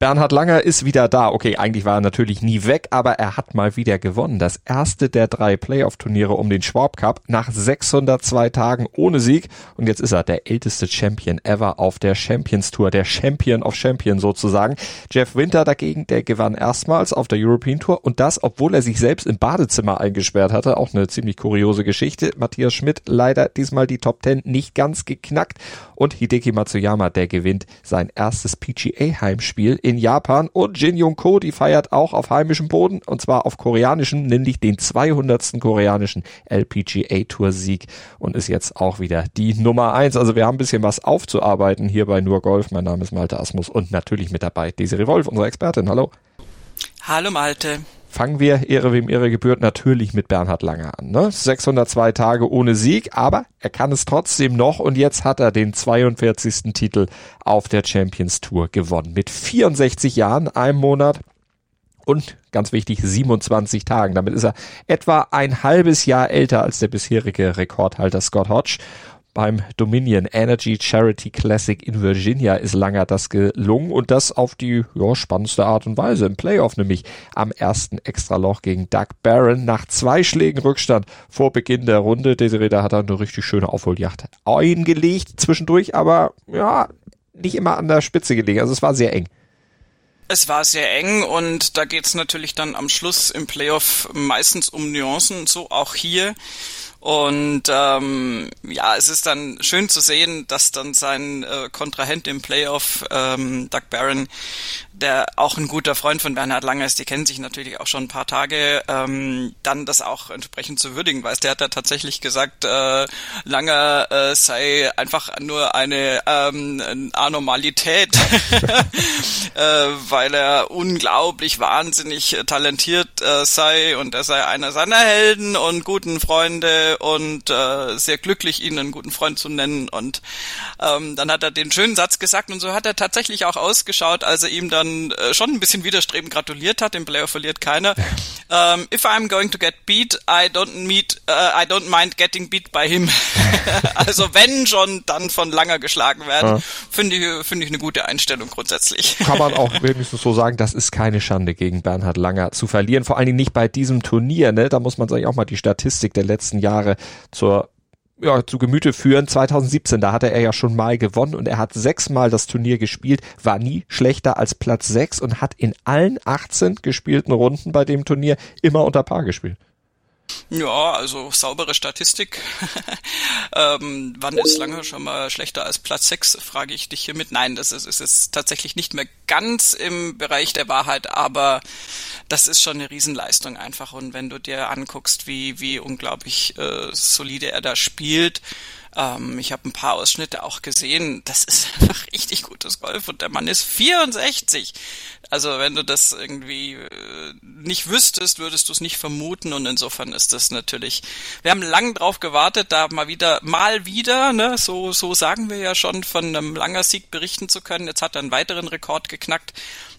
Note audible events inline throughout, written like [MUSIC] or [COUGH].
Bernhard Langer ist wieder da. Okay, eigentlich war er natürlich nie weg, aber er hat mal wieder gewonnen. Das erste der drei Playoff-Turniere um den Schwab Cup nach 602 Tagen ohne Sieg. Und jetzt ist er der älteste Champion ever auf der Champions Tour, der Champion of Champions sozusagen. Jeff Winter dagegen, der gewann erstmals auf der European Tour und das, obwohl er sich selbst im Badezimmer eingesperrt hatte. Auch eine ziemlich kuriose Geschichte. Matthias Schmidt leider diesmal die Top 10 nicht ganz geknackt. Und Hideki Matsuyama, der gewinnt sein erstes PGA-Heimspiel in Japan und Jin Young Ko, die feiert auch auf heimischem Boden und zwar auf koreanischem, nämlich den 200. koreanischen LPGA Tour Sieg und ist jetzt auch wieder die Nummer eins. Also wir haben ein bisschen was aufzuarbeiten hier bei Nur Golf. Mein Name ist Malte Asmus und natürlich mit dabei Desiree Wolf, unsere Expertin. Hallo. Hallo Malte. Fangen wir, Ehre wem Ehre gebührt, natürlich mit Bernhard Lange an. Ne? 602 Tage ohne Sieg, aber er kann es trotzdem noch und jetzt hat er den 42. Titel auf der Champions Tour gewonnen. Mit 64 Jahren, einem Monat und ganz wichtig 27 Tagen. Damit ist er etwa ein halbes Jahr älter als der bisherige Rekordhalter Scott Hodge beim Dominion Energy Charity Classic in Virginia ist Langer das gelungen und das auf die ja, spannendste Art und Weise im Playoff, nämlich am ersten Extraloch gegen Doug Barron nach zwei Schlägen Rückstand vor Beginn der Runde. Desiree, da hat er eine richtig schöne Aufholjacht eingelegt zwischendurch, aber ja, nicht immer an der Spitze gelegen. Also es war sehr eng. Es war sehr eng und da geht's natürlich dann am Schluss im Playoff meistens um Nuancen, so auch hier. Und ähm, ja, es ist dann schön zu sehen, dass dann sein äh, Kontrahent im Playoff, ähm, Doug Barron, der auch ein guter Freund von Bernhard Langer ist, die kennen sich natürlich auch schon ein paar Tage, ähm, dann das auch entsprechend zu würdigen weiß. Der hat da tatsächlich gesagt, äh, Langer äh, sei einfach nur eine ähm, Anormalität, [LAUGHS] äh, weil er unglaublich wahnsinnig talentiert äh, sei und er sei einer seiner Helden und guten Freunde und äh, sehr glücklich, ihn einen guten Freund zu nennen. Und ähm, dann hat er den schönen Satz gesagt und so hat er tatsächlich auch ausgeschaut, als er ihm dann äh, schon ein bisschen widerstrebend gratuliert hat. Im Player verliert keiner. Um, ähm, if I'm going to get beat, I don't meet, uh, I don't mind getting beat by him. [LAUGHS] also wenn schon, dann von langer geschlagen werden. Ja. Finde ich, finde ich eine gute Einstellung grundsätzlich. Kann man auch [LAUGHS] wenigstens so sagen, das ist keine Schande gegen Bernhard Langer zu verlieren. Vor allen Dingen nicht bei diesem Turnier, ne? Da muss man sich auch mal die Statistik der letzten Jahre zur ja, zu Gemüte führen. 2017, da hatte er ja schon mal gewonnen und er hat sechsmal das Turnier gespielt, war nie schlechter als Platz sechs und hat in allen 18 gespielten Runden bei dem Turnier immer unter Paar gespielt. Ja, also saubere Statistik. [LAUGHS] ähm, wann ist lange schon mal schlechter als Platz 6, frage ich dich hiermit. Nein, das ist, ist jetzt tatsächlich nicht mehr ganz im Bereich der Wahrheit, aber das ist schon eine Riesenleistung einfach. Und wenn du dir anguckst, wie, wie unglaublich äh, solide er da spielt, ähm, ich habe ein paar Ausschnitte auch gesehen. Das ist [LAUGHS] einfach richtig gutes Golf und der Mann ist 64. Also wenn du das irgendwie äh, nicht wüsstest, würdest du es nicht vermuten und insofern ist das natürlich. Wir haben lang drauf gewartet, da mal wieder, mal wieder, ne, so so sagen wir ja schon, von einem langer Sieg berichten zu können. Jetzt hat er einen weiteren Rekord geknackt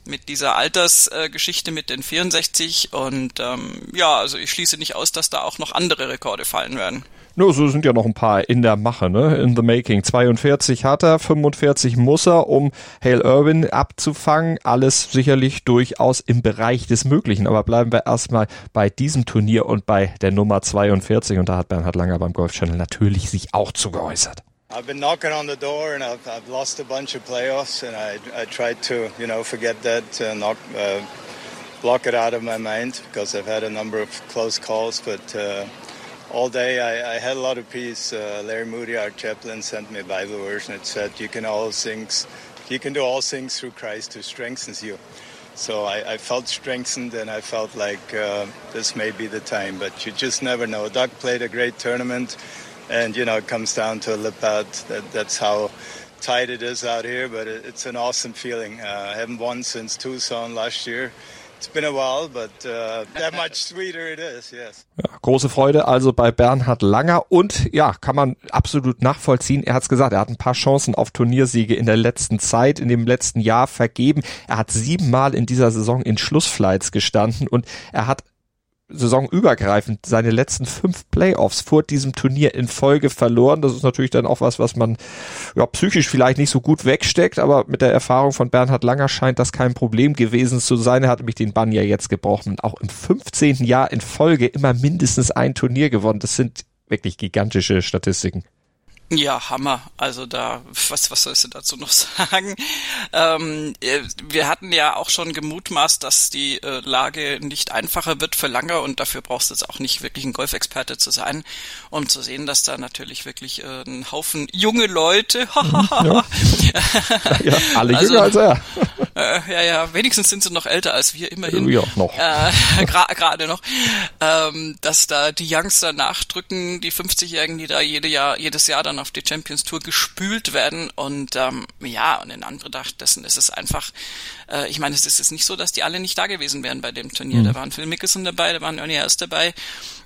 mit dieser Altersgeschichte äh, mit den 64 und ähm, ja, also ich schließe nicht aus, dass da auch noch andere Rekorde fallen werden. No, so sind ja noch ein paar in der Mache, ne? In the making. 42 hat er, 45 muss er, um Hale Irwin abzufangen. Alles sicherlich durchaus im Bereich des Möglichen. Aber bleiben wir erstmal bei diesem Turnier und bei der Nummer 42. Und da hat Bernhard Langer beim Golf Channel natürlich sich auch zu geäußert. I've been knocking on the door and I've, I've lost a bunch of playoffs and I, I tried to, you know, forget that, uh, knock, uh, block it out of my mind because I've had a number of close calls, but uh, all day I, I, had a lot of peace. Uh, Larry Moody, our chaplain, sent me a Bible verse, and it said, "You can all things, you can do all things through Christ who strengthens you." So I, I felt strengthened, and I felt like uh, this may be the time. But you just never know. Doug played a great tournament, and you know it comes down to a lip out. That, that's how tight it is out here. But it, it's an awesome feeling. Uh, I haven't won since Tucson last year. Uh. Ja, große Freude also bei Bernhard Langer und ja, kann man absolut nachvollziehen. Er hat es gesagt, er hat ein paar Chancen auf Turniersiege in der letzten Zeit, in dem letzten Jahr vergeben. Er hat siebenmal in dieser Saison in Schlussflights gestanden und er hat saisonübergreifend seine letzten fünf Playoffs vor diesem Turnier in Folge verloren. Das ist natürlich dann auch was, was man ja, psychisch vielleicht nicht so gut wegsteckt, aber mit der Erfahrung von Bernhard Langer scheint das kein Problem gewesen zu sein. Er hat nämlich den Bann ja jetzt gebrochen und auch im 15. Jahr in Folge immer mindestens ein Turnier gewonnen. Das sind wirklich gigantische Statistiken. Ja, Hammer. Also da, was, was sollst du dazu noch [LAUGHS] sagen? Ähm, äh, wir hatten ja auch schon gemutmaßt, dass die äh, Lage nicht einfacher wird für Langer und dafür brauchst du jetzt auch nicht wirklich ein Golfexperte zu sein, um zu sehen, dass da natürlich wirklich äh, ein Haufen junge Leute, [LAUGHS] ja. [LAUGHS] ja, alle also, jünger als er. Äh, ja, ja, wenigstens sind sie noch älter als wir, immerhin. Ja, noch. Äh, Gerade gra noch. Ähm, dass da die Youngster nachdrücken, die 50-Jährigen, die da jede Jahr, jedes Jahr dann auf die Champions Tour gespült werden. Und ähm, ja, und in Anbetracht dessen ist es einfach, äh, ich meine, es ist jetzt nicht so, dass die alle nicht da gewesen wären bei dem Turnier. Mhm. Da waren Phil Mickelson dabei, da waren Ernie Erst dabei.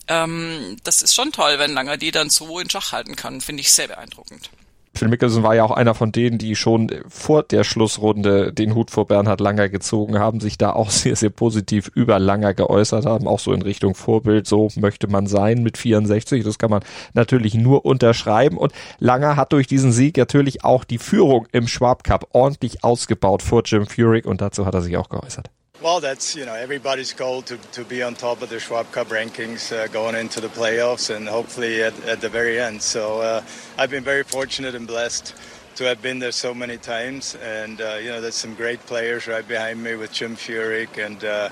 Ähm, das ist schon toll, wenn Langer die dann so in Schach halten kann, finde ich sehr beeindruckend. Phil Mickelson war ja auch einer von denen, die schon vor der Schlussrunde den Hut vor Bernhard Langer gezogen haben, sich da auch [LAUGHS] sehr, sehr positiv über Langer geäußert haben, auch so in Richtung Vorbild, so möchte man sein mit 64. Das kann man natürlich nur unterschreiben. Und Langer hat durch diesen Sieg natürlich auch die Führung im Schwab Cup ordentlich ausgebaut vor Jim Furyk und dazu hat er sich auch geäußert. Well, that's you know everybody's goal to, to be on top of the Schwab Cup rankings uh, going into the playoffs and hopefully at, at the very end. So uh, I've been very fortunate and blessed to have been there so many times, and uh, you know there's some great players right behind me with Jim Furyk and uh,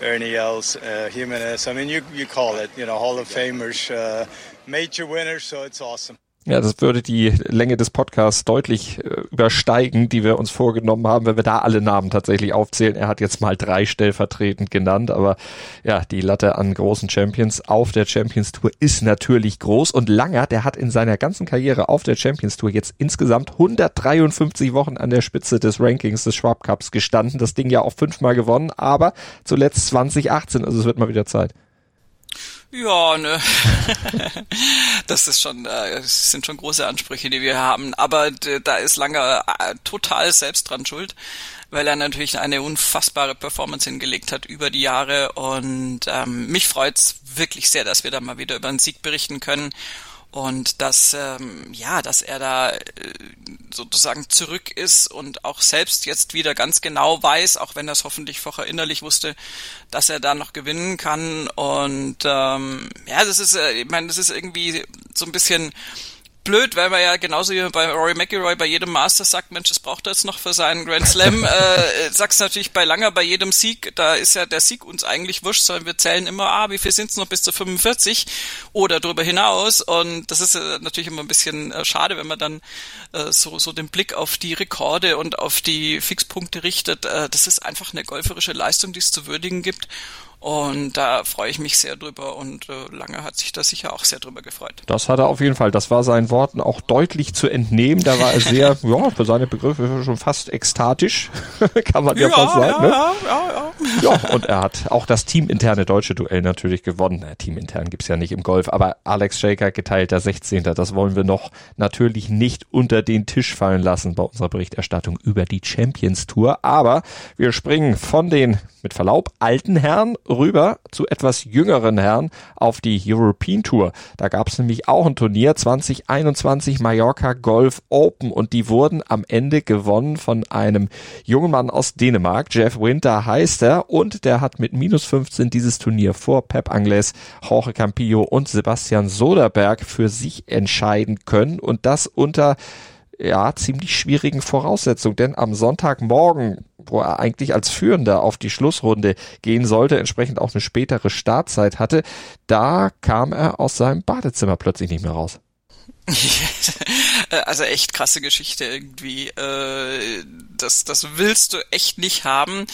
Ernie Els, uh, Jimenez. I mean, you you call it you know Hall of Famers, uh, major winners, so it's awesome. Ja, das würde die Länge des Podcasts deutlich äh, übersteigen, die wir uns vorgenommen haben, wenn wir da alle Namen tatsächlich aufzählen. Er hat jetzt mal drei stellvertretend genannt, aber ja, die Latte an großen Champions auf der Champions Tour ist natürlich groß und Langer, der hat in seiner ganzen Karriere auf der Champions Tour jetzt insgesamt 153 Wochen an der Spitze des Rankings des Schwab Cups gestanden. Das Ding ja auch fünfmal gewonnen, aber zuletzt 2018, also es wird mal wieder Zeit. Ja, ne. [LAUGHS] das ist schon, äh, sind schon große Ansprüche, die wir haben. Aber da ist Langer äh, total selbst dran schuld, weil er natürlich eine unfassbare Performance hingelegt hat über die Jahre. Und ähm, mich freut's wirklich sehr, dass wir da mal wieder über einen Sieg berichten können und dass ähm, ja, dass er da äh, sozusagen zurück ist und auch selbst jetzt wieder ganz genau weiß, auch wenn er es hoffentlich vorher innerlich wusste, dass er da noch gewinnen kann. Und ähm, ja, das ist, äh, ich meine, das ist irgendwie so ein bisschen blöd, weil man ja genauso wie bei Rory McIlroy bei jedem Master sagt, Mensch, das braucht er jetzt noch für seinen Grand Slam. [LAUGHS] äh, sagst natürlich bei Langer bei jedem Sieg, da ist ja der Sieg uns eigentlich wurscht, sondern wir zählen immer, ah, wie viel sind es noch bis zu 45 oder darüber hinaus. Und das ist äh, natürlich immer ein bisschen äh, schade, wenn man dann äh, so, so den Blick auf die Rekorde und auf die Fixpunkte richtet. Äh, das ist einfach eine golferische Leistung, die es zu würdigen gibt. Und da freue ich mich sehr drüber und äh, Lange hat sich da sicher auch sehr drüber gefreut. Das hat er auf jeden Fall. Das war seinen Worten auch deutlich zu entnehmen. Da war er sehr, [LAUGHS] ja, für seine Begriffe schon fast ekstatisch, [LAUGHS] kann man ja, ja fast sagen. Ja, ne? ja, ja, ja. ja, und er hat auch das teaminterne deutsche Duell natürlich gewonnen. Na, teamintern gibt's ja nicht im Golf, aber Alex Shaker geteilter 16. Das wollen wir noch natürlich nicht unter den Tisch fallen lassen bei unserer Berichterstattung über die Champions Tour. Aber wir springen von den, mit Verlaub, alten Herren rüber zu etwas jüngeren Herren auf die European Tour. Da gab es nämlich auch ein Turnier 2021 Mallorca Golf Open und die wurden am Ende gewonnen von einem jungen Mann aus Dänemark. Jeff Winter heißt er und der hat mit minus 15 dieses Turnier vor Pep Angles, Jorge Campillo und Sebastian Soderberg für sich entscheiden können und das unter ja, ziemlich schwierigen Voraussetzungen, denn am Sonntagmorgen, wo er eigentlich als Führender auf die Schlussrunde gehen sollte, entsprechend auch eine spätere Startzeit hatte, da kam er aus seinem Badezimmer plötzlich nicht mehr raus. [LAUGHS] also echt krasse Geschichte irgendwie. Äh, das, das willst du echt nicht haben.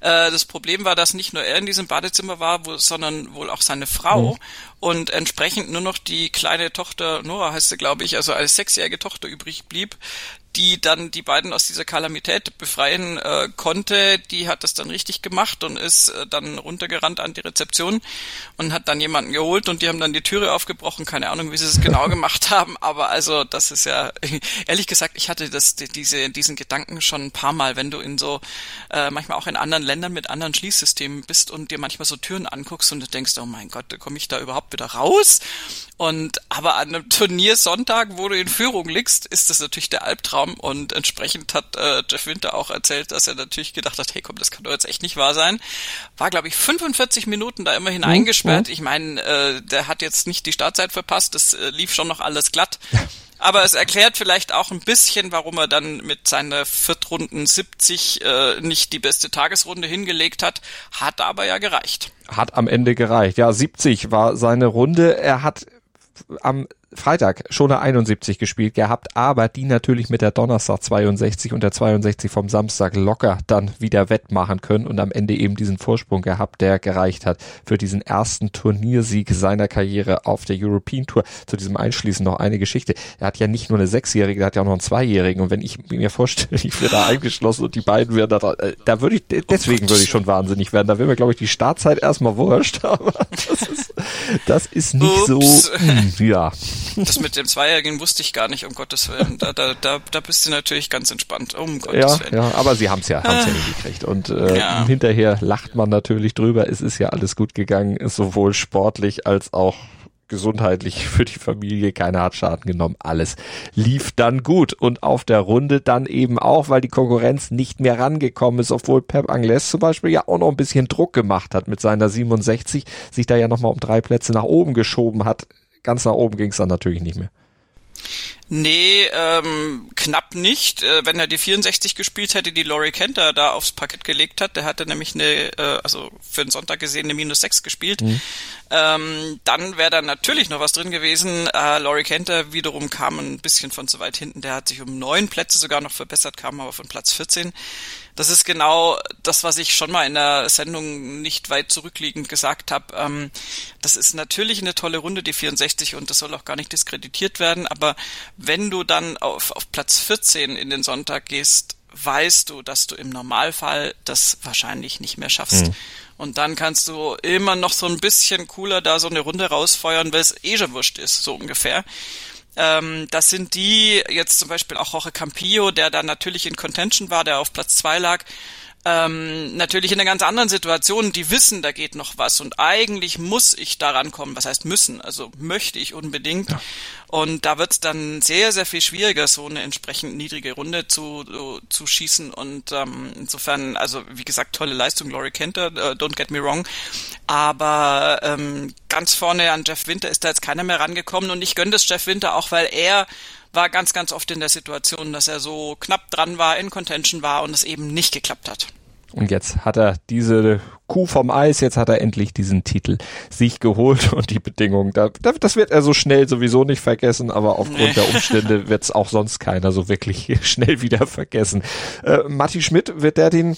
Äh, das Problem war, dass nicht nur er in diesem Badezimmer war, wo, sondern wohl auch seine Frau. Mhm. Und entsprechend nur noch die kleine Tochter, Nora heißt sie, glaube ich, also als sechsjährige Tochter übrig blieb, die dann die beiden aus dieser Kalamität befreien äh, konnte, die hat das dann richtig gemacht und ist äh, dann runtergerannt an die Rezeption und hat dann jemanden geholt und die haben dann die Türe aufgebrochen. Keine Ahnung, wie sie es genau gemacht [LAUGHS] haben, aber also das ist ja [LAUGHS] ehrlich gesagt, ich hatte das diese diesen Gedanken schon ein paar Mal, wenn du in so, äh, manchmal auch in anderen Ländern mit anderen Schließsystemen bist und dir manchmal so Türen anguckst und du denkst, oh mein Gott, komme ich da überhaupt wieder raus? Und aber an einem Turniersonntag, wo du in Führung liegst, ist das natürlich der Albtraum und entsprechend hat äh, Jeff Winter auch erzählt, dass er natürlich gedacht hat, hey komm, das kann doch jetzt echt nicht wahr sein. War, glaube ich, 45 Minuten da immerhin mhm. eingesperrt. Ich meine, äh, der hat jetzt nicht die Startzeit verpasst, das äh, lief schon noch alles glatt. [LAUGHS] Aber es erklärt vielleicht auch ein bisschen, warum er dann mit seiner Viertrunden 70 äh, nicht die beste Tagesrunde hingelegt hat. Hat aber ja gereicht. Hat am Ende gereicht. Ja, 70 war seine Runde. Er hat am Freitag schon eine 71 gespielt gehabt, aber die natürlich mit der Donnerstag 62 und der 62 vom Samstag locker dann wieder wettmachen können und am Ende eben diesen Vorsprung gehabt, der gereicht hat für diesen ersten Turniersieg seiner Karriere auf der European Tour. Zu diesem Einschließen noch eine Geschichte. Er hat ja nicht nur eine Sechsjährige, er hat ja auch noch einen Zweijährigen und wenn ich mir vorstelle, [LAUGHS] ich wäre da eingeschlossen und die beiden wären da, äh, da würde ich, deswegen würde ich schon wahnsinnig werden. Da wäre mir, glaube ich, die Startzeit erstmal wurscht, [LAUGHS] aber das ist, das ist nicht Ups. so, hm, ja. Das mit dem Zweijährigen wusste ich gar nicht, um Gottes Willen. Da, da, da, da bist du natürlich ganz entspannt, um Gottes ja, Willen. Ja, aber sie haben es ja, haben's ja ah. hingekriegt. Und äh, ja. hinterher lacht man natürlich drüber. Es ist ja alles gut gegangen, sowohl sportlich als auch gesundheitlich für die Familie, keiner hat Schaden genommen, alles lief dann gut und auf der Runde dann eben auch, weil die Konkurrenz nicht mehr rangekommen ist, obwohl Pep Angles zum Beispiel ja auch noch ein bisschen Druck gemacht hat mit seiner 67, sich da ja nochmal um drei Plätze nach oben geschoben hat, ganz nach oben ging es dann natürlich nicht mehr. Nee, ähm, knapp nicht. Äh, wenn er die 64 gespielt hätte, die Laurie Kenter da aufs Parkett gelegt hat, der hatte nämlich eine, äh, also für den Sonntag gesehen, eine minus 6 gespielt, mhm. ähm, dann wäre da natürlich noch was drin gewesen. Äh, Laurie Kenter wiederum kam ein bisschen von zu weit hinten, der hat sich um neun Plätze sogar noch verbessert, kam aber von Platz 14 das ist genau das, was ich schon mal in der Sendung nicht weit zurückliegend gesagt habe. Ähm, das ist natürlich eine tolle Runde, die 64, und das soll auch gar nicht diskreditiert werden. Aber wenn du dann auf, auf Platz 14 in den Sonntag gehst, weißt du, dass du im Normalfall das wahrscheinlich nicht mehr schaffst. Mhm. Und dann kannst du immer noch so ein bisschen cooler da so eine Runde rausfeuern, weil es eh schon wurscht ist, so ungefähr. Ähm, das sind die, jetzt zum Beispiel auch Jorge Campillo, der da natürlich in Contention war, der auf Platz zwei lag, ähm, natürlich in einer ganz anderen Situation, die wissen, da geht noch was und eigentlich muss ich da rankommen. Was heißt müssen? Also möchte ich unbedingt. Ja. Und da wird es dann sehr, sehr viel schwieriger, so eine entsprechend niedrige Runde zu, zu schießen. Und ähm, insofern, also wie gesagt, tolle Leistung, Laurie Kenter, äh, don't get me wrong. Aber ähm, ganz vorne an Jeff Winter ist da jetzt keiner mehr rangekommen und ich gönne das Jeff Winter auch, weil er war ganz, ganz oft in der Situation, dass er so knapp dran war, in Contention war und es eben nicht geklappt hat. Und jetzt hat er diese Kuh vom Eis, jetzt hat er endlich diesen Titel sich geholt [LAUGHS] und die Bedingungen, da, das wird er so schnell sowieso nicht vergessen, aber aufgrund nee. der [LAUGHS] Umstände wird es auch sonst keiner so wirklich [LAUGHS] schnell wieder vergessen. Äh, Matti Schmidt, wird der den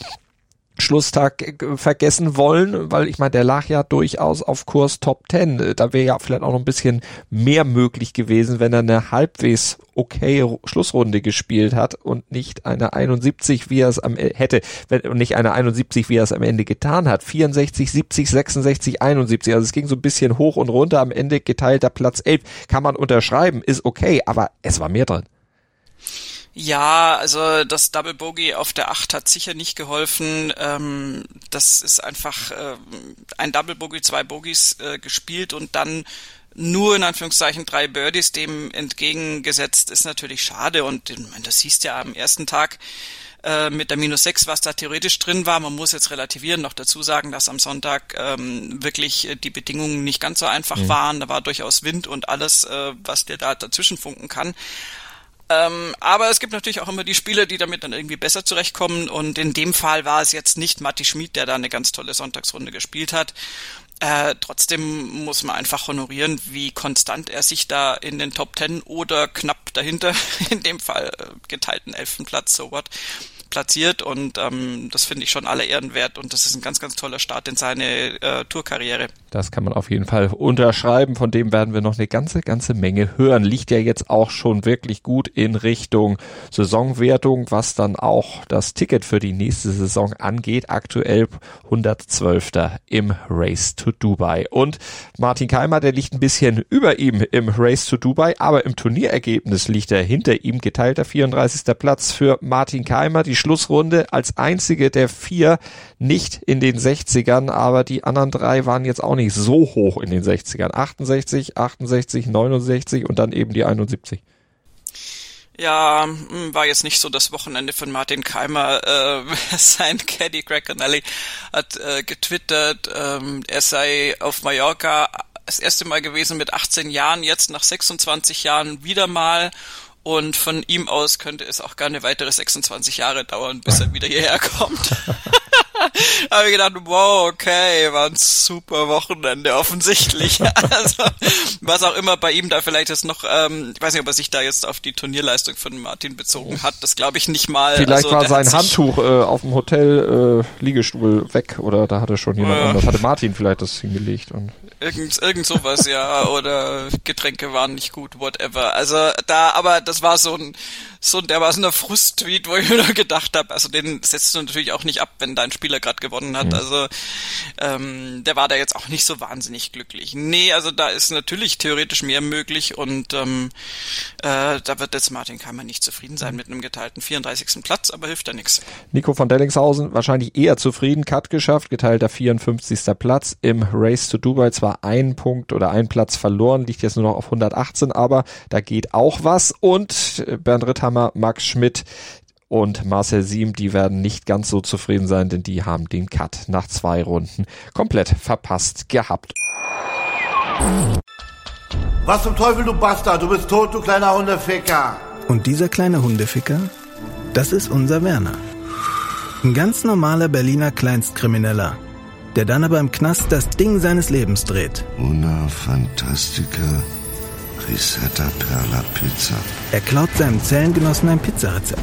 Schlusstag äh, vergessen wollen, weil ich meine, der lag ja durchaus auf Kurs Top 10. Da wäre ja vielleicht auch noch ein bisschen mehr möglich gewesen, wenn er eine halbwegs okay Schlussrunde gespielt hat und nicht eine 71, wie er es am e-, hätte, wenn nicht eine 71, wie er es am Ende getan hat. 64, 70, 66, 71. Also es ging so ein bisschen hoch und runter. Am Ende geteilter Platz 11 kann man unterschreiben, ist okay, aber es war mehr drin. Ja, also das Double Bogey auf der 8 hat sicher nicht geholfen. Ähm, das ist einfach äh, ein Double Bogey, zwei Bogies äh, gespielt und dann nur in Anführungszeichen drei Birdies dem entgegengesetzt ist natürlich schade und das siehst ja am ersten Tag äh, mit der minus 6, was da theoretisch drin war. Man muss jetzt relativieren, noch dazu sagen, dass am Sonntag ähm, wirklich die Bedingungen nicht ganz so einfach mhm. waren. Da war durchaus Wind und alles, äh, was dir da dazwischen funken kann. Ähm, aber es gibt natürlich auch immer die Spieler, die damit dann irgendwie besser zurechtkommen. Und in dem Fall war es jetzt nicht Matti Schmid, der da eine ganz tolle Sonntagsrunde gespielt hat. Äh, trotzdem muss man einfach honorieren, wie konstant er sich da in den Top Ten oder knapp dahinter, [LAUGHS] in dem Fall äh, geteilten elften Platz, so what, platziert. Und ähm, das finde ich schon alle Ehren wert. Und das ist ein ganz, ganz toller Start in seine äh, Tourkarriere. Das kann man auf jeden Fall unterschreiben. Von dem werden wir noch eine ganze, ganze Menge hören. Liegt ja jetzt auch schon wirklich gut in Richtung Saisonwertung, was dann auch das Ticket für die nächste Saison angeht. Aktuell 112. im Race to Dubai. Und Martin Keimer, der liegt ein bisschen über ihm im Race to Dubai, aber im Turnierergebnis liegt er hinter ihm. Geteilter 34. Platz für Martin Keimer. Die Schlussrunde als einzige der vier nicht in den 60ern, aber die anderen drei waren jetzt auch nicht so hoch in den 60ern. 68, 68, 69 und dann eben die 71. Ja, hm, war jetzt nicht so das Wochenende von Martin Keimer. Äh, [LAUGHS] sein Caddy Greg Connelly hat äh, getwittert, ähm, er sei auf Mallorca das erste Mal gewesen mit 18 Jahren, jetzt nach 26 Jahren wieder mal und von ihm aus könnte es auch gerne weitere 26 Jahre dauern, bis er [LAUGHS] wieder hierher kommt. [LAUGHS] [LAUGHS] habe ich gedacht, wow, okay, war ein super Wochenende offensichtlich. [LAUGHS] also, was auch immer bei ihm da vielleicht ist noch, ähm, ich weiß nicht, ob er sich da jetzt auf die Turnierleistung von Martin bezogen hat, das glaube ich nicht mal. Vielleicht also, war sein Handtuch äh, auf dem Hotel äh, Liegestuhl weg oder da hatte schon jemand äh, anders, hatte Martin vielleicht das hingelegt und Irgend, irgend sowas, ja, oder Getränke waren nicht gut, whatever. Also da, aber das war so ein, so ein, der war so ein Frust-Tweet, wo ich mir nur gedacht habe, also den setzt du natürlich auch nicht ab, wenn dein Spieler gerade gewonnen hat. Mhm. Also ähm, der war da jetzt auch nicht so wahnsinnig glücklich. Nee, also da ist natürlich theoretisch mehr möglich und ähm, äh, da wird jetzt Martin Keimer nicht zufrieden sein mit einem geteilten 34. Platz, aber hilft ja nichts. Nico von Dellingshausen wahrscheinlich eher zufrieden, Cut geschafft, geteilter 54. Platz im Race to Dubai zwar zwar ein Punkt oder ein Platz verloren, liegt jetzt nur noch auf 118, aber da geht auch was. Und Bernd Ritthammer, Max Schmidt, und Marcel Siem, die werden nicht ganz so zufrieden sein, denn die haben den Cut nach zwei Runden komplett verpasst gehabt. Was zum Teufel, du Bastard? Du bist tot, du kleiner Hundeficker. Und dieser kleine Hundeficker, das ist unser Werner. Ein ganz normaler Berliner Kleinstkrimineller der dann aber im Knast das Ding seines Lebens dreht. Una Fantastica Risetta Perla Pizza. Er klaut seinem Zellengenossen ein Pizzarezept.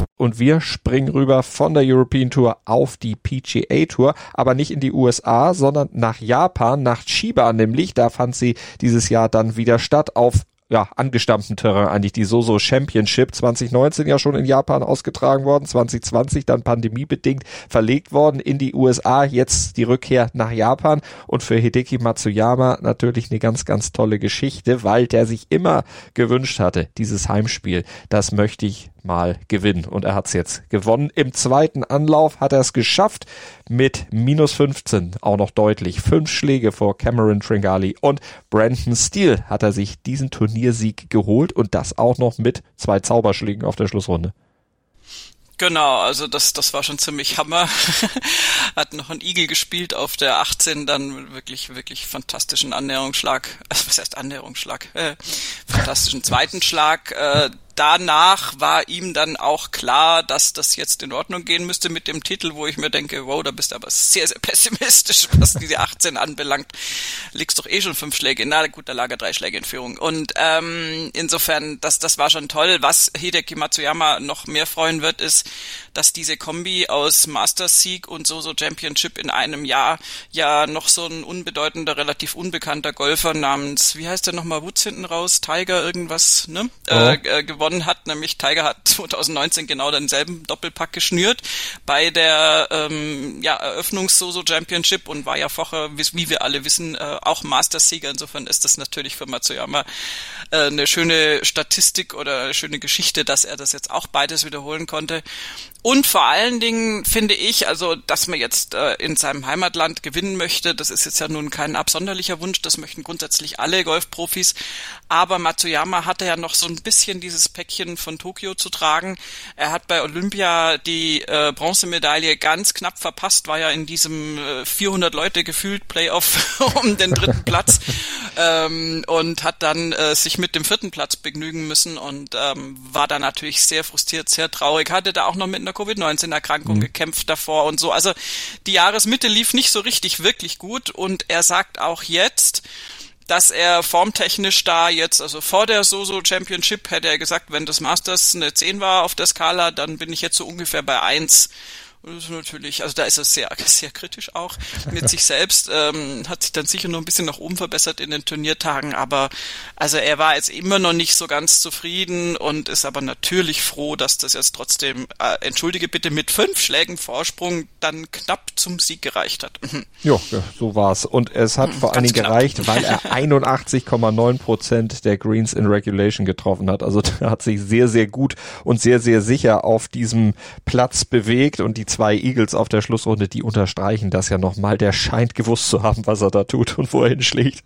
Und wir springen rüber von der European Tour auf die PGA Tour, aber nicht in die USA, sondern nach Japan, nach Chiba nämlich. Da fand sie dieses Jahr dann wieder statt auf ja, angestammten Terrain eigentlich die Soso Championship. 2019 ja schon in Japan ausgetragen worden, 2020 dann pandemiebedingt verlegt worden in die USA, jetzt die Rückkehr nach Japan. Und für Hideki Matsuyama natürlich eine ganz, ganz tolle Geschichte, weil der sich immer gewünscht hatte, dieses Heimspiel, das möchte ich mal gewinnen. Und er hat es jetzt gewonnen. Im zweiten Anlauf hat er es geschafft mit minus 15, auch noch deutlich. Fünf Schläge vor Cameron Tringali und Brandon Steele hat er sich diesen Turniersieg geholt und das auch noch mit zwei Zauberschlägen auf der Schlussrunde. Genau, also das, das war schon ziemlich Hammer. [LAUGHS] Hat noch ein Igel gespielt auf der 18, dann wirklich, wirklich fantastischen Annäherungsschlag. [LAUGHS] Was heißt Annäherungsschlag? Äh, fantastischen zweiten Schlag. Äh, danach war ihm dann auch klar, dass das jetzt in Ordnung gehen müsste mit dem Titel, wo ich mir denke, wow, da bist du aber sehr, sehr [LAUGHS] pessimistisch, was diese 18 anbelangt. Liegst doch eh schon fünf Schläge. Na gut, da lag er drei Schläge in Führung. Und ähm, insofern, das, das war schon toll. Was Hideki Matsuyama noch mehr freuen wird, ist, dass diese Kombi aus Masters Sieg und Soso Championship in einem Jahr ja noch so ein unbedeutender, relativ unbekannter Golfer namens, wie heißt der nochmal, Woods hinten raus, Tiger irgendwas, ne? Oh. Äh, äh, gewonnen hat, nämlich Tiger hat [LAUGHS] 2019 genau denselben Doppelpack geschnürt bei der ähm, ja, Eröffnungs-Soso Championship und war ja vorher, wie wir alle wissen, äh, auch Masters-Sieger. Insofern ist das natürlich für Matsuyama äh, eine schöne Statistik oder eine schöne Geschichte, dass er das jetzt auch beides wiederholen konnte. Und vor allen Dingen finde ich, also, dass man jetzt äh, in seinem Heimatland gewinnen möchte, das ist jetzt ja nun kein absonderlicher Wunsch, das möchten grundsätzlich alle Golfprofis. Aber Matsuyama hatte ja noch so ein bisschen dieses Päckchen von Tokio zu tragen. Er hat bei Olympia die äh, Bronzemedaille ganz knapp verpasst, war ja in diesem äh, 400 Leute gefühlt Playoff [LAUGHS] um den dritten Platz ähm, und hat dann äh, sich mit dem vierten Platz begnügen müssen und ähm, war da natürlich sehr frustriert, sehr traurig. Hatte da auch noch mit einer Covid-19-Erkrankung mhm. gekämpft davor und so. Also die Jahresmitte lief nicht so richtig wirklich gut und er sagt auch jetzt, dass er formtechnisch da jetzt, also vor der Soso Championship hätte er gesagt, wenn das Masters eine 10 war auf der Skala, dann bin ich jetzt so ungefähr bei 1. Das ist natürlich, also da ist er sehr, [LAUGHS] sehr kritisch auch mit sich selbst, ähm, hat sich dann sicher noch ein bisschen nach oben verbessert in den Turniertagen, aber also er war jetzt immer noch nicht so ganz zufrieden und ist aber natürlich froh, dass das jetzt trotzdem, äh, entschuldige bitte, mit fünf Schlägen Vorsprung dann knapp zum Sieg gereicht hat. Mhm. Ja, so war's. Und es hat vor allen Dingen gereicht, weil er [LAUGHS] 81,9 Prozent der Greens in Regulation getroffen hat. Also [LAUGHS] er hat sich sehr, sehr gut und sehr, sehr sicher auf diesem Platz bewegt und die zwei Eagles auf der Schlussrunde, die unterstreichen das ja nochmal. Der scheint gewusst zu haben, was er da tut und wo er hinschlägt.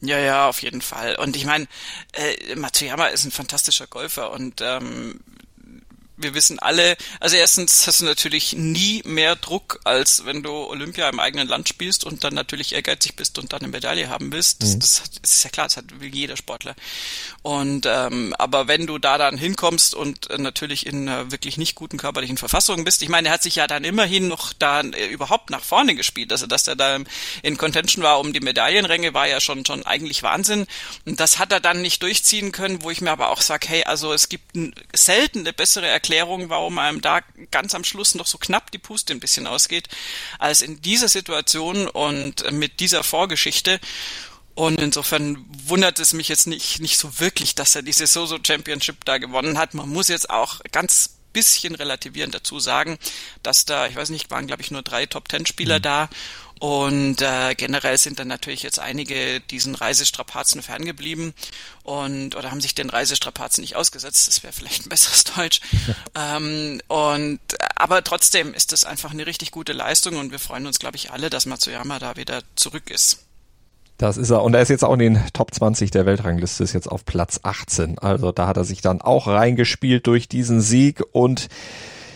Ja, ja, auf jeden Fall. Und ich meine, äh, Matsuyama ist ein fantastischer Golfer und ähm, wir wissen alle, also erstens hast du natürlich nie mehr Druck, als wenn du Olympia im eigenen Land spielst und dann natürlich ehrgeizig bist und dann eine Medaille haben willst. Das, mhm. das, das ist ja klar, das hat, will jeder Sportler. Und ähm, aber wenn du da dann hinkommst und äh, natürlich in einer wirklich nicht guten körperlichen Verfassung bist, ich meine, er hat sich ja dann immerhin noch da äh, überhaupt nach vorne gespielt, also dass er da in Contention war um die Medaillenränge, war ja schon schon eigentlich Wahnsinn. Und das hat er dann nicht durchziehen können, wo ich mir aber auch sage, hey, also es gibt selten eine bessere Erklärung, warum einem da ganz am Schluss noch so knapp die Puste ein bisschen ausgeht, als in dieser Situation und mit dieser Vorgeschichte. Und insofern wundert es mich jetzt nicht, nicht so wirklich, dass er diese Soso Championship da gewonnen hat. Man muss jetzt auch ganz bisschen relativierend dazu sagen, dass da, ich weiß nicht, waren glaube ich nur drei Top Ten Spieler mhm. da und äh, generell sind dann natürlich jetzt einige diesen Reisestrapazen ferngeblieben und oder haben sich den Reisestrapazen nicht ausgesetzt. Das wäre vielleicht ein besseres Deutsch. [LAUGHS] ähm, und aber trotzdem ist das einfach eine richtig gute Leistung und wir freuen uns, glaube ich, alle, dass Matsuyama da wieder zurück ist. Das ist er. Und er ist jetzt auch in den Top 20 der Weltrangliste, ist jetzt auf Platz 18. Also da hat er sich dann auch reingespielt durch diesen Sieg und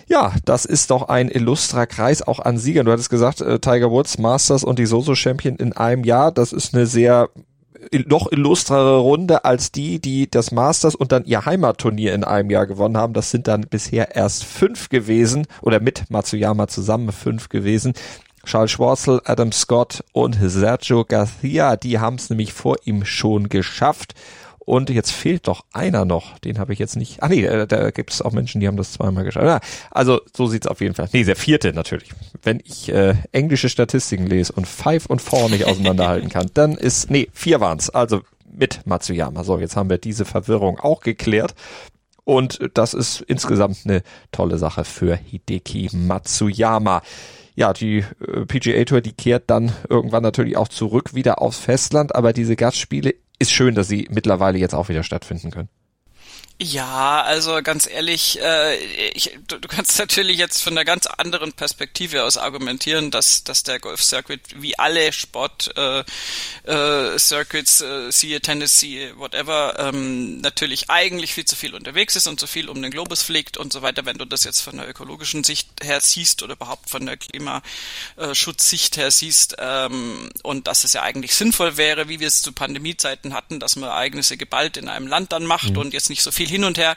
ja, das ist doch ein illustrer Kreis auch an Siegern. Du hattest gesagt, äh, Tiger Woods, Masters und die Soso Champion in einem Jahr. Das ist eine sehr noch illustrere Runde als die, die das Masters und dann ihr Heimatturnier in einem Jahr gewonnen haben. Das sind dann bisher erst fünf gewesen oder mit Matsuyama zusammen fünf gewesen. Charles Schwarzel, Adam Scott und Sergio Garcia, die haben es nämlich vor ihm schon geschafft. Und jetzt fehlt doch einer noch. Den habe ich jetzt nicht. Ah nee, da, da gibt es auch Menschen, die haben das zweimal geschafft. Also so sieht's auf jeden Fall. Nee, der vierte natürlich. Wenn ich äh, englische Statistiken lese und Five und Four nicht auseinanderhalten kann, dann ist. Nee, vier waren's. Also mit Matsuyama. So, jetzt haben wir diese Verwirrung auch geklärt. Und das ist insgesamt eine tolle Sache für Hideki Matsuyama ja, die äh, PGA Tour, die kehrt dann irgendwann natürlich auch zurück wieder aufs Festland, aber diese Gastspiele ist schön, dass sie mittlerweile jetzt auch wieder stattfinden können. Ja, also ganz ehrlich, äh, ich, du, du, kannst natürlich jetzt von einer ganz anderen Perspektive aus argumentieren, dass, dass der Golf-Circuit wie alle Sport-Circuits, äh, äh, siehe Tennessee, whatever, ähm, natürlich eigentlich viel zu viel unterwegs ist und zu viel um den Globus fliegt und so weiter. Wenn du das jetzt von der ökologischen Sicht her siehst oder überhaupt von der Klimaschutzsicht her siehst ähm, und dass es ja eigentlich sinnvoll wäre, wie wir es zu Pandemiezeiten hatten, dass man Ereignisse geballt in einem Land dann macht mhm. und jetzt nicht so viel viel hin und her.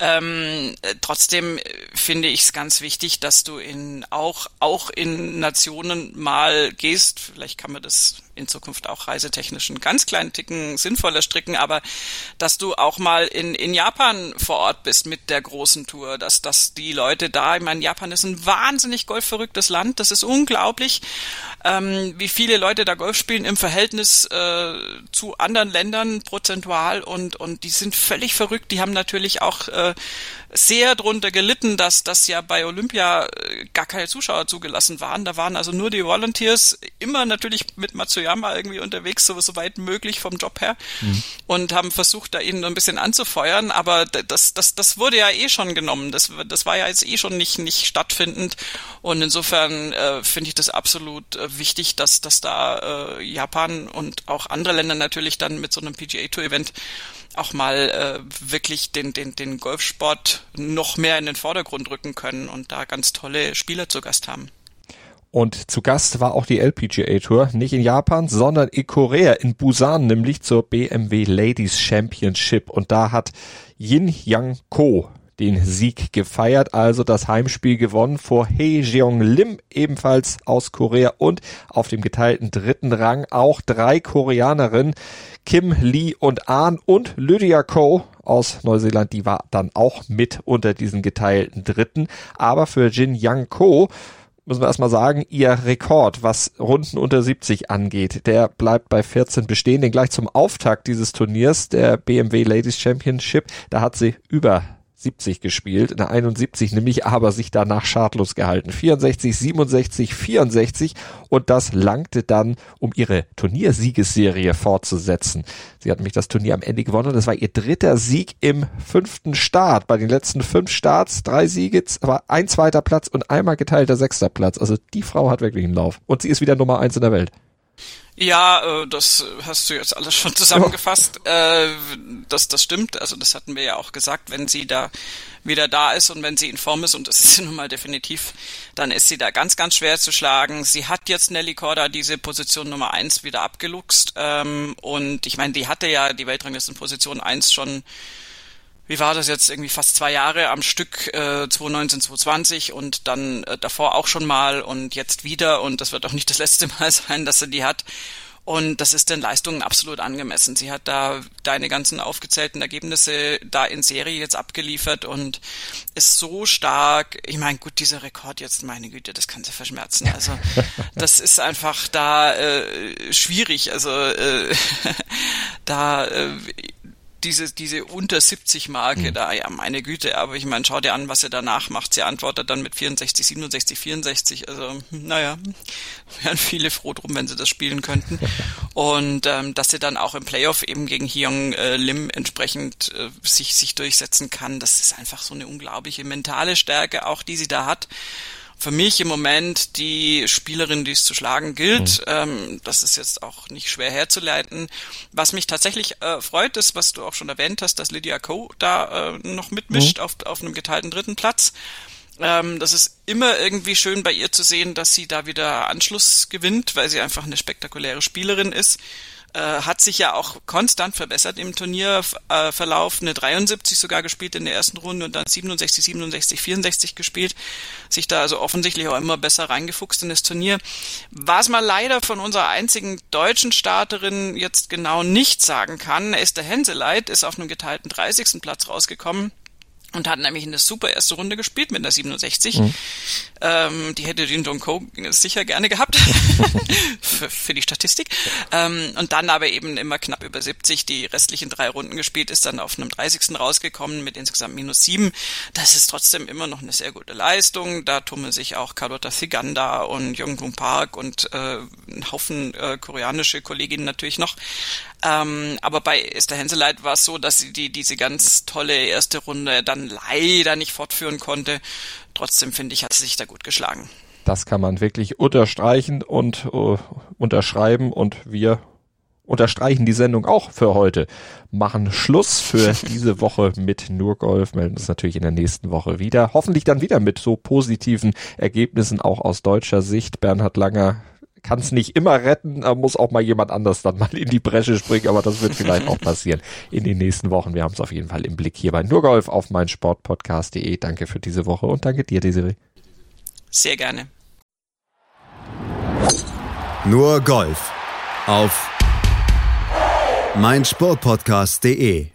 Ähm, trotzdem finde ich es ganz wichtig, dass du in auch auch in Nationen mal gehst. Vielleicht kann man das in Zukunft auch reisetechnisch einen ganz kleinen Ticken sinnvoller stricken, aber dass du auch mal in, in Japan vor Ort bist mit der großen Tour, dass, dass die Leute da, ich meine, Japan ist ein wahnsinnig golfverrücktes Land, das ist unglaublich, ähm, wie viele Leute da Golf spielen im Verhältnis äh, zu anderen Ländern prozentual und, und die sind völlig verrückt, die haben natürlich auch äh, sehr drunter gelitten, dass das ja bei Olympia äh, gar keine Zuschauer zugelassen waren, da waren also nur die Volunteers, immer natürlich mit Matsuya Matsuyama irgendwie unterwegs, so, so weit möglich vom Job her mhm. und haben versucht, da ihn ein bisschen anzufeuern, aber das, das, das wurde ja eh schon genommen. Das, das war ja jetzt eh schon nicht, nicht stattfindend und insofern äh, finde ich das absolut äh, wichtig, dass, dass da äh, Japan und auch andere Länder natürlich dann mit so einem PGA Tour Event auch mal äh, wirklich den, den, den Golfsport noch mehr in den Vordergrund rücken können und da ganz tolle Spieler zu Gast haben. Und zu Gast war auch die LPGA Tour, nicht in Japan, sondern in Korea, in Busan, nämlich zur BMW Ladies Championship. Und da hat Yin Yang Ko den Sieg gefeiert, also das Heimspiel gewonnen vor Hee Jeong Lim, ebenfalls aus Korea und auf dem geteilten dritten Rang auch drei Koreanerinnen, Kim Lee und Ahn und Lydia Ko aus Neuseeland, die war dann auch mit unter diesen geteilten dritten, aber für Jin Yang Ko müssen wir erstmal sagen, ihr Rekord, was Runden unter 70 angeht, der bleibt bei 14 bestehen. Denn gleich zum Auftakt dieses Turniers, der BMW Ladies Championship, da hat sie über 70 gespielt, in der 71 nämlich, aber sich danach schadlos gehalten. 64, 67, 64 und das langte dann, um ihre Turniersiegesserie fortzusetzen. Sie hat nämlich das Turnier am Ende gewonnen. Das war ihr dritter Sieg im fünften Start. Bei den letzten fünf Starts drei Siege, war ein zweiter Platz und einmal geteilter sechster Platz. Also die Frau hat wirklich einen Lauf. Und sie ist wieder Nummer eins in der Welt. Ja, äh, das hast du jetzt alles schon [LAUGHS] zusammengefasst. Ja. Äh, das, das stimmt. Also das hatten wir ja auch gesagt, wenn sie da wieder da ist und wenn sie in Form ist, und das [LAUGHS] ist sie nun mal definitiv, dann ist sie da ganz, ganz schwer zu schlagen. Sie hat jetzt Nelly Korda diese Position Nummer eins wieder abgeluchst. Ähm, und ich meine, die hatte ja die Weltranglistenposition eins schon wie war das jetzt, irgendwie fast zwei Jahre am Stück, äh, 2019, 2020 und dann äh, davor auch schon mal und jetzt wieder und das wird auch nicht das letzte Mal [LAUGHS] sein, dass sie die hat. Und das ist den Leistungen absolut angemessen. Sie hat da deine ganzen aufgezählten Ergebnisse da in Serie jetzt abgeliefert und ist so stark. Ich meine, gut, dieser Rekord jetzt, meine Güte, das kann sie verschmerzen. Also [LAUGHS] das ist einfach da äh, schwierig. Also äh, [LAUGHS] da äh, diese, diese unter 70 Marke mhm. da, ja, meine Güte, aber ich meine, schau dir an, was er danach macht. Sie antwortet dann mit 64, 67, 64. Also, naja, [LAUGHS] wären viele froh drum, wenn sie das spielen könnten. [LAUGHS] Und ähm, dass sie dann auch im Playoff eben gegen Hyung äh, Lim entsprechend äh, sich, sich durchsetzen kann, das ist einfach so eine unglaubliche mentale Stärke, auch die sie da hat für mich im Moment die Spielerin, die es zu schlagen gilt. Mhm. Ähm, das ist jetzt auch nicht schwer herzuleiten. Was mich tatsächlich äh, freut, ist, was du auch schon erwähnt hast, dass Lydia Ko da äh, noch mitmischt mhm. auf, auf einem geteilten dritten Platz. Ähm, das ist immer irgendwie schön bei ihr zu sehen, dass sie da wieder Anschluss gewinnt, weil sie einfach eine spektakuläre Spielerin ist äh, hat sich ja auch konstant verbessert im Turnierverlauf. Eine 73 sogar gespielt in der ersten Runde und dann 67, 67, 64 gespielt. Sich da also offensichtlich auch immer besser reingefuchst in das Turnier. Was man leider von unserer einzigen deutschen Starterin jetzt genau nicht sagen kann, Esther Henseleit ist auf einem geteilten 30. Platz rausgekommen und hat nämlich eine super erste Runde gespielt mit einer 67. Mhm. Ähm, die hätte Jin Jong Ko sicher gerne gehabt [LAUGHS] für, für, die Statistik. Ähm, und dann aber eben immer knapp über 70. Die restlichen drei Runden gespielt ist dann auf einem 30. rausgekommen mit insgesamt minus 7. Das ist trotzdem immer noch eine sehr gute Leistung. Da tummeln sich auch Carlotta Thiganda und Jungkook Park und äh, ein Haufen äh, koreanische Kolleginnen natürlich noch. Ähm, aber bei Esther Henseleit war es so, dass sie die, diese ganz tolle erste Runde dann leider nicht fortführen konnte. Trotzdem finde ich, hat sie sich da gut geschlagen. Das kann man wirklich unterstreichen und uh, unterschreiben und wir unterstreichen die Sendung auch für heute. Machen Schluss für [LAUGHS] diese Woche mit nur Golf, melden uns natürlich in der nächsten Woche wieder. Hoffentlich dann wieder mit so positiven Ergebnissen auch aus deutscher Sicht. Bernhard Langer kann es nicht immer retten, da muss auch mal jemand anders dann mal in die Bresche springen, aber das wird vielleicht auch passieren in den nächsten Wochen. Wir haben es auf jeden Fall im Blick hier bei Nurgolf auf meinsportpodcast.de. Danke für diese Woche und danke dir, Desiree. Sehr gerne. Nur Golf auf meinsportpodcast.de